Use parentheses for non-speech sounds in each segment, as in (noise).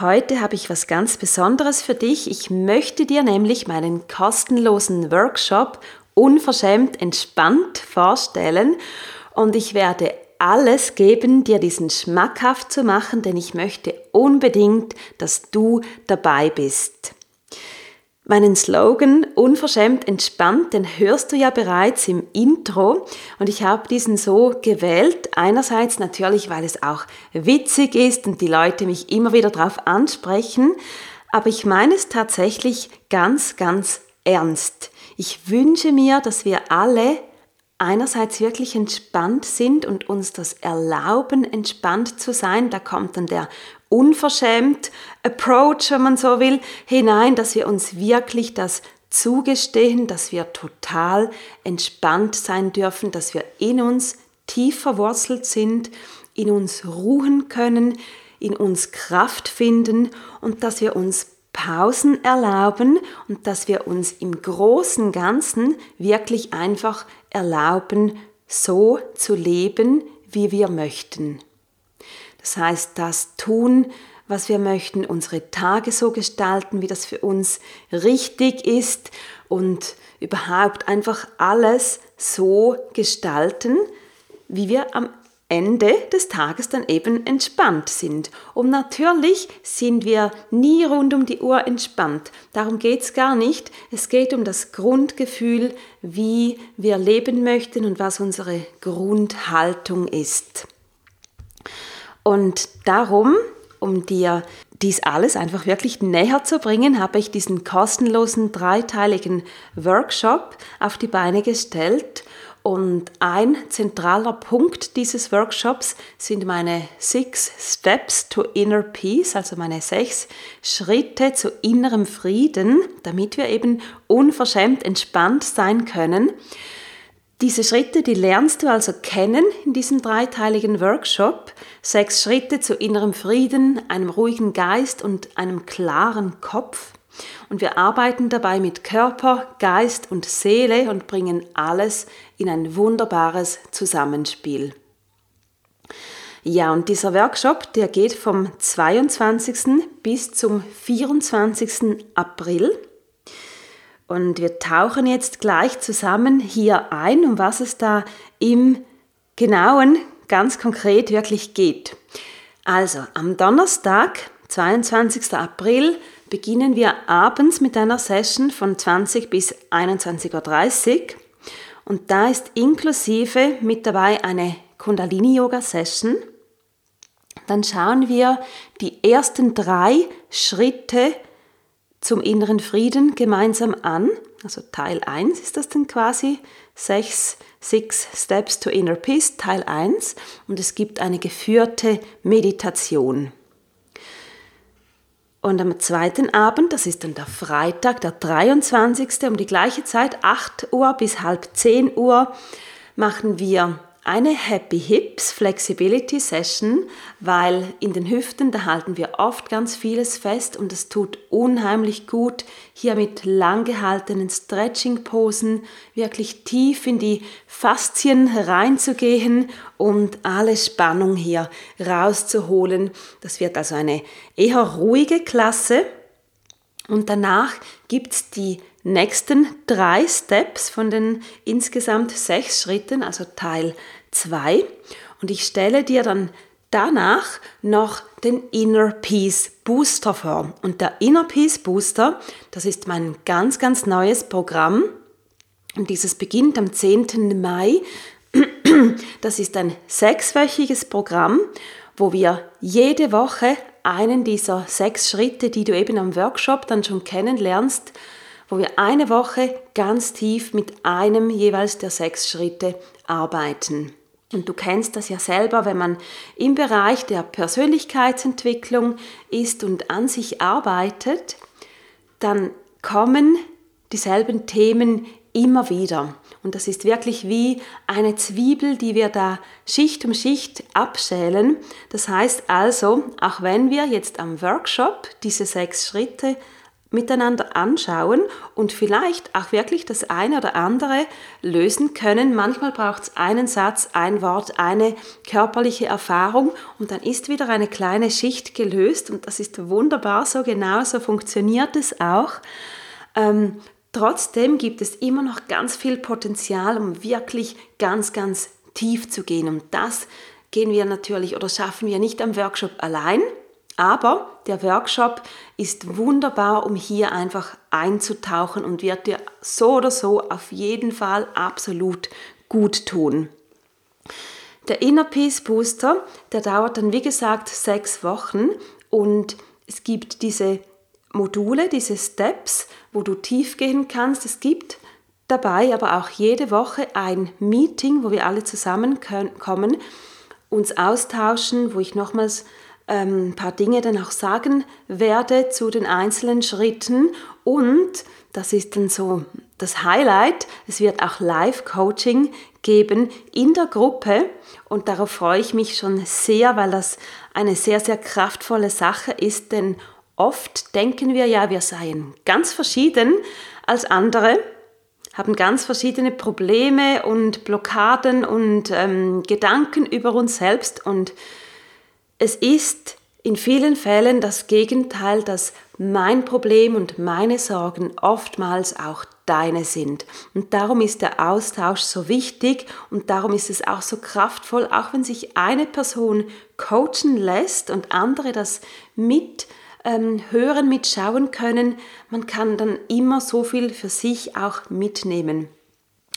Heute habe ich was ganz Besonderes für dich. Ich möchte dir nämlich meinen kostenlosen Workshop unverschämt entspannt vorstellen und ich werde alles geben, dir diesen schmackhaft zu machen, denn ich möchte unbedingt, dass du dabei bist. Meinen Slogan Unverschämt entspannt, den hörst du ja bereits im Intro und ich habe diesen so gewählt. Einerseits natürlich, weil es auch witzig ist und die Leute mich immer wieder darauf ansprechen, aber ich meine es tatsächlich ganz, ganz ernst. Ich wünsche mir, dass wir alle einerseits wirklich entspannt sind und uns das erlauben, entspannt zu sein. Da kommt dann der unverschämt Approach, wenn man so will, hinein, dass wir uns wirklich das zugestehen, dass wir total entspannt sein dürfen, dass wir in uns tief verwurzelt sind, in uns ruhen können, in uns Kraft finden und dass wir uns Pausen erlauben und dass wir uns im großen Ganzen wirklich einfach erlauben, so zu leben, wie wir möchten. Das heißt, das tun, was wir möchten, unsere Tage so gestalten, wie das für uns richtig ist und überhaupt einfach alles so gestalten, wie wir am Ende des Tages dann eben entspannt sind. Und natürlich sind wir nie rund um die Uhr entspannt. Darum geht es gar nicht. Es geht um das Grundgefühl, wie wir leben möchten und was unsere Grundhaltung ist. Und darum, um dir dies alles einfach wirklich näher zu bringen, habe ich diesen kostenlosen dreiteiligen Workshop auf die Beine gestellt. Und ein zentraler Punkt dieses Workshops sind meine Six Steps to Inner Peace, also meine sechs Schritte zu innerem Frieden, damit wir eben unverschämt entspannt sein können. Diese Schritte, die lernst du also kennen in diesem dreiteiligen Workshop. Sechs Schritte zu innerem Frieden, einem ruhigen Geist und einem klaren Kopf. Und wir arbeiten dabei mit Körper, Geist und Seele und bringen alles in ein wunderbares Zusammenspiel. Ja, und dieser Workshop, der geht vom 22. bis zum 24. April. Und wir tauchen jetzt gleich zusammen hier ein, um was es da im genauen, ganz konkret wirklich geht. Also am Donnerstag, 22. April, beginnen wir abends mit einer Session von 20 bis 21.30 Uhr. Und da ist inklusive mit dabei eine Kundalini-Yoga-Session. Dann schauen wir die ersten drei Schritte zum inneren Frieden gemeinsam an. Also Teil 1 ist das dann quasi. Sechs, Six Steps to Inner Peace, Teil 1. Und es gibt eine geführte Meditation. Und am zweiten Abend, das ist dann der Freitag, der 23. um die gleiche Zeit, 8 Uhr bis halb 10 Uhr, machen wir eine Happy Hips Flexibility Session, weil in den Hüften, da halten wir oft ganz vieles fest und es tut unheimlich gut, hier mit lang gehaltenen Stretching Posen wirklich tief in die Faszien reinzugehen und alle Spannung hier rauszuholen. Das wird also eine eher ruhige Klasse. Und danach gibt es die nächsten drei Steps von den insgesamt sechs Schritten, also Teil 2. Und ich stelle dir dann danach noch den Inner Peace Booster vor. Und der Inner Peace Booster, das ist mein ganz, ganz neues Programm. Und dieses beginnt am 10. Mai. (clears throat) Das ist ein sechswöchiges Programm, wo wir jede Woche einen dieser sechs Schritte, die du eben am Workshop dann schon kennenlernst, wo wir eine Woche ganz tief mit einem jeweils der sechs Schritte arbeiten. Und du kennst das ja selber, wenn man im Bereich der Persönlichkeitsentwicklung ist und an sich arbeitet, dann kommen dieselben Themen immer wieder. Und das ist wirklich wie eine Zwiebel, die wir da Schicht um Schicht abschälen. Das heißt also, auch wenn wir jetzt am Workshop diese sechs Schritte miteinander anschauen und vielleicht auch wirklich das eine oder andere lösen können. Manchmal braucht es einen Satz, ein Wort, eine körperliche Erfahrung und dann ist wieder eine kleine Schicht gelöst und das ist wunderbar, so genau so funktioniert es auch. Ähm, trotzdem gibt es immer noch ganz viel Potenzial, um wirklich ganz, ganz tief zu gehen und das gehen wir natürlich oder schaffen wir nicht am Workshop allein, aber der Workshop ist wunderbar, um hier einfach einzutauchen und wird dir so oder so auf jeden Fall absolut gut tun. Der Inner Peace Booster, der dauert dann wie gesagt sechs Wochen und es gibt diese Module, diese Steps, wo du tief gehen kannst. Es gibt dabei aber auch jede Woche ein Meeting, wo wir alle zusammenkommen, uns austauschen, wo ich nochmals ein paar Dinge dann auch sagen werde zu den einzelnen Schritten. Und das ist dann so das Highlight. Es wird auch Live-Coaching geben in der Gruppe. Und darauf freue ich mich schon sehr, weil das eine sehr, sehr kraftvolle Sache ist, denn oft denken wir ja, wir seien ganz verschieden als andere, haben ganz verschiedene Probleme und Blockaden und ähm, Gedanken über uns selbst. Und es ist in vielen Fällen das Gegenteil, dass mein Problem und meine Sorgen oftmals auch deine sind. Und darum ist der Austausch so wichtig und darum ist es auch so kraftvoll, auch wenn sich eine Person coachen lässt und andere das mit ähm, hören, mitschauen können, man kann dann immer so viel für sich auch mitnehmen.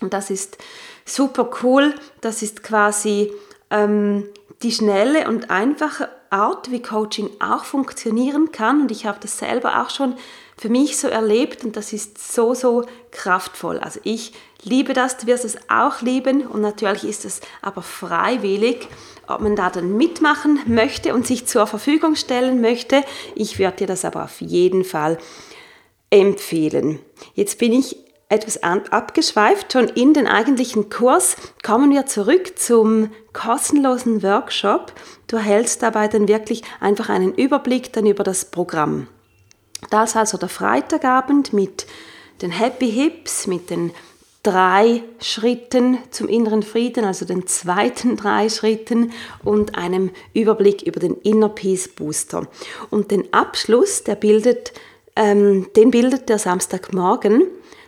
Und das ist super cool. Das ist quasi ähm, die schnelle und einfache Art, wie Coaching auch funktionieren kann. Und ich habe das selber auch schon für mich so erlebt und das ist so, so kraftvoll. Also ich liebe das, du wirst es auch lieben und natürlich ist es aber freiwillig, ob man da dann mitmachen möchte und sich zur Verfügung stellen möchte. Ich würde dir das aber auf jeden Fall empfehlen. Jetzt bin ich etwas abgeschweift, schon in den eigentlichen Kurs kommen wir zurück zum kostenlosen Workshop. Du erhältst dabei dann wirklich einfach einen Überblick dann über das Programm. Das ist also der Freitagabend mit den Happy Hips, mit den drei Schritten zum inneren Frieden, also den zweiten (laughs) drei Schritten und einem Überblick über den Inner Peace Booster. Und den Abschluss, der bildet, ähm, den bildet der Samstagmorgen.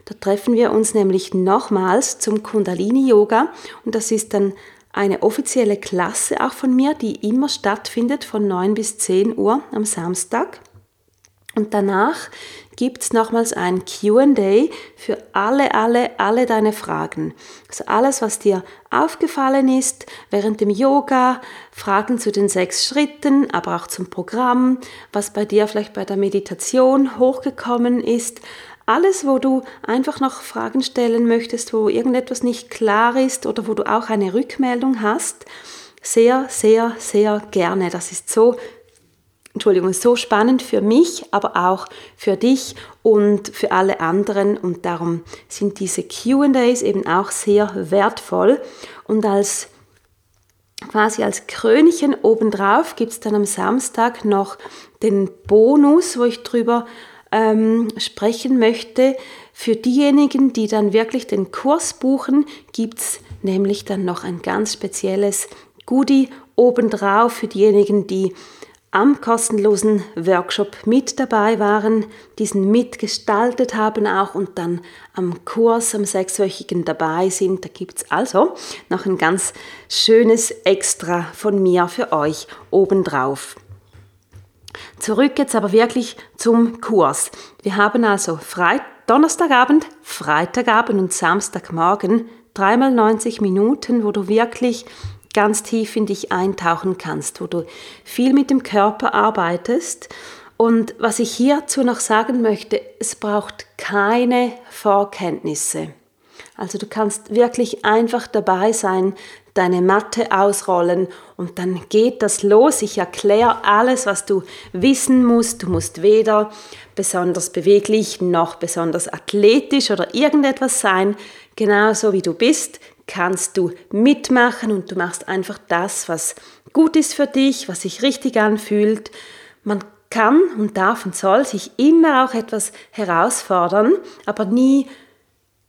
Da treffen wir uns nämlich nochmals zum Kundalini Yoga und das ist dann eine offizielle Klasse auch von mir, die immer stattfindet von 9 bis 10 Uhr am Samstag. Und danach gibt es nochmals ein QA für alle, alle, alle deine Fragen. Also alles, was dir aufgefallen ist während dem Yoga, Fragen zu den sechs Schritten, aber auch zum Programm, was bei dir vielleicht bei der Meditation hochgekommen ist, alles, wo du einfach noch Fragen stellen möchtest, wo irgendetwas nicht klar ist oder wo du auch eine Rückmeldung hast, sehr, sehr, sehr gerne. Das ist so, Entschuldigung, so spannend für mich, aber auch für dich und für alle anderen. Und darum sind diese QAs eben auch sehr wertvoll. Und als quasi als Krönchen obendrauf gibt es dann am Samstag noch den Bonus, wo ich drüber ähm, sprechen möchte. Für diejenigen, die dann wirklich den Kurs buchen, gibt es nämlich dann noch ein ganz spezielles Goodie obendrauf für diejenigen, die am kostenlosen Workshop mit dabei waren, diesen mitgestaltet haben auch und dann am Kurs, am sechswöchigen dabei sind. Da gibt es also noch ein ganz schönes Extra von mir für euch obendrauf. Zurück jetzt aber wirklich zum Kurs. Wir haben also Freit Donnerstagabend, Freitagabend und Samstagmorgen dreimal 90 Minuten, wo du wirklich ganz tief in dich eintauchen kannst, wo du viel mit dem Körper arbeitest. Und was ich hierzu noch sagen möchte, es braucht keine Vorkenntnisse. Also du kannst wirklich einfach dabei sein, deine Matte ausrollen und dann geht das los. Ich erkläre alles, was du wissen musst. Du musst weder besonders beweglich noch besonders athletisch oder irgendetwas sein. Genauso wie du bist, kannst du mitmachen und du machst einfach das, was gut ist für dich, was sich richtig anfühlt. Man kann und darf und soll sich immer auch etwas herausfordern, aber nie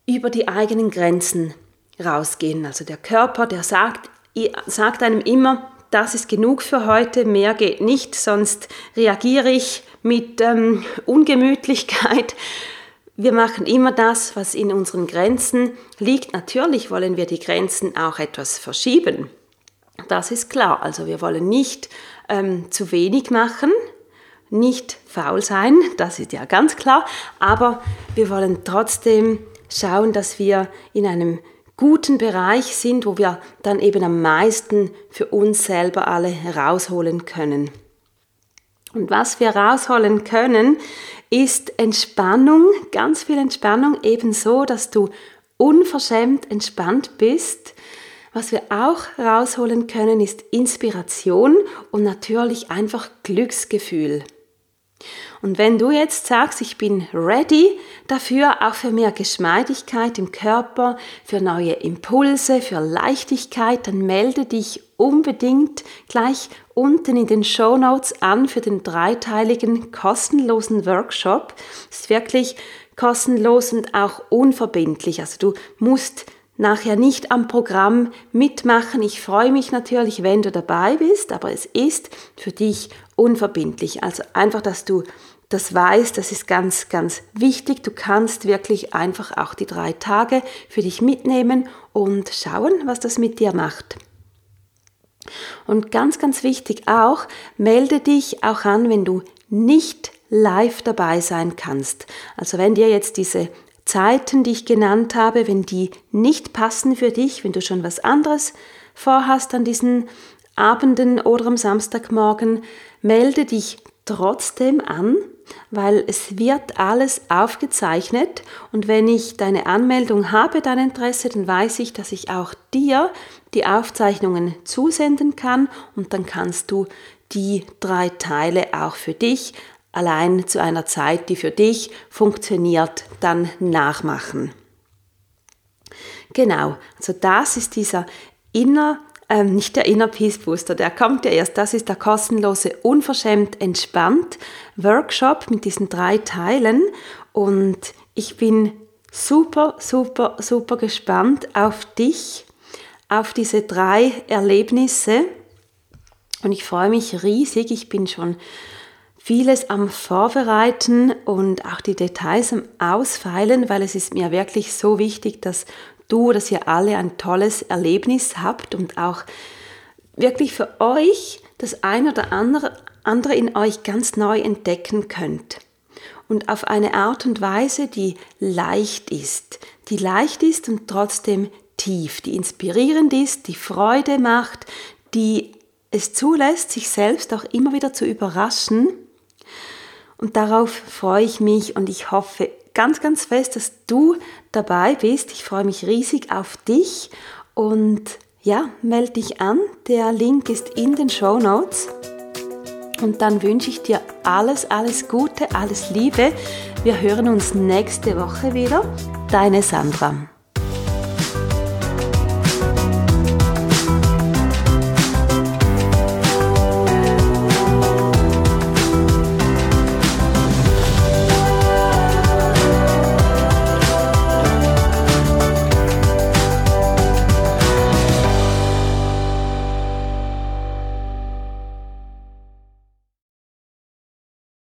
über die eigenen Grenzen rausgehen. Also der Körper, der sagt, sagt einem immer, das ist genug für heute, mehr geht nicht, sonst reagiere ich mit ähm, Ungemütlichkeit. Wir machen immer das, was in unseren Grenzen liegt. Natürlich wollen wir die Grenzen auch etwas verschieben. Das ist klar. Also wir wollen nicht ähm, zu wenig machen, nicht faul sein, das ist ja ganz klar. Aber wir wollen trotzdem schauen, dass wir in einem guten Bereich sind, wo wir dann eben am meisten für uns selber alle herausholen können. Und was wir rausholen können, ist Entspannung, ganz viel Entspannung, ebenso, dass du unverschämt entspannt bist. Was wir auch rausholen können, ist Inspiration und natürlich einfach Glücksgefühl. Und wenn du jetzt sagst, ich bin ready dafür, auch für mehr Geschmeidigkeit im Körper, für neue Impulse, für Leichtigkeit, dann melde dich unbedingt gleich unten in den Show Notes an für den dreiteiligen kostenlosen Workshop. Es ist wirklich kostenlos und auch unverbindlich. Also du musst nachher nicht am Programm mitmachen. Ich freue mich natürlich, wenn du dabei bist, aber es ist für dich unverbindlich. Also einfach, dass du das weißt, das ist ganz, ganz wichtig. Du kannst wirklich einfach auch die drei Tage für dich mitnehmen und schauen, was das mit dir macht. Und ganz, ganz wichtig auch, melde dich auch an, wenn du nicht live dabei sein kannst. Also wenn dir jetzt diese Zeiten, die ich genannt habe, wenn die nicht passen für dich, wenn du schon was anderes vorhast an diesen Abenden oder am Samstagmorgen, melde dich trotzdem an, weil es wird alles aufgezeichnet und wenn ich deine Anmeldung habe, dein Interesse, dann weiß ich, dass ich auch dir die Aufzeichnungen zusenden kann und dann kannst du die drei Teile auch für dich allein zu einer Zeit, die für dich funktioniert, dann nachmachen. Genau, also das ist dieser Inner, ähm, nicht der Inner Peace Booster, der kommt ja erst, das ist der kostenlose Unverschämt entspannt Workshop mit diesen drei Teilen. Und ich bin super, super, super gespannt auf dich, auf diese drei Erlebnisse. Und ich freue mich riesig, ich bin schon vieles am Vorbereiten und auch die Details am Ausfeilen, weil es ist mir wirklich so wichtig, dass du, dass ihr alle ein tolles Erlebnis habt und auch wirklich für euch das ein oder andere, in euch ganz neu entdecken könnt. Und auf eine Art und Weise, die leicht ist, die leicht ist und trotzdem tief, die inspirierend ist, die Freude macht, die es zulässt, sich selbst auch immer wieder zu überraschen und darauf freue ich mich und ich hoffe ganz, ganz fest, dass du dabei bist. Ich freue mich riesig auf dich und ja, melde dich an. Der Link ist in den Show Notes. Und dann wünsche ich dir alles, alles Gute, alles Liebe. Wir hören uns nächste Woche wieder. Deine Sandra.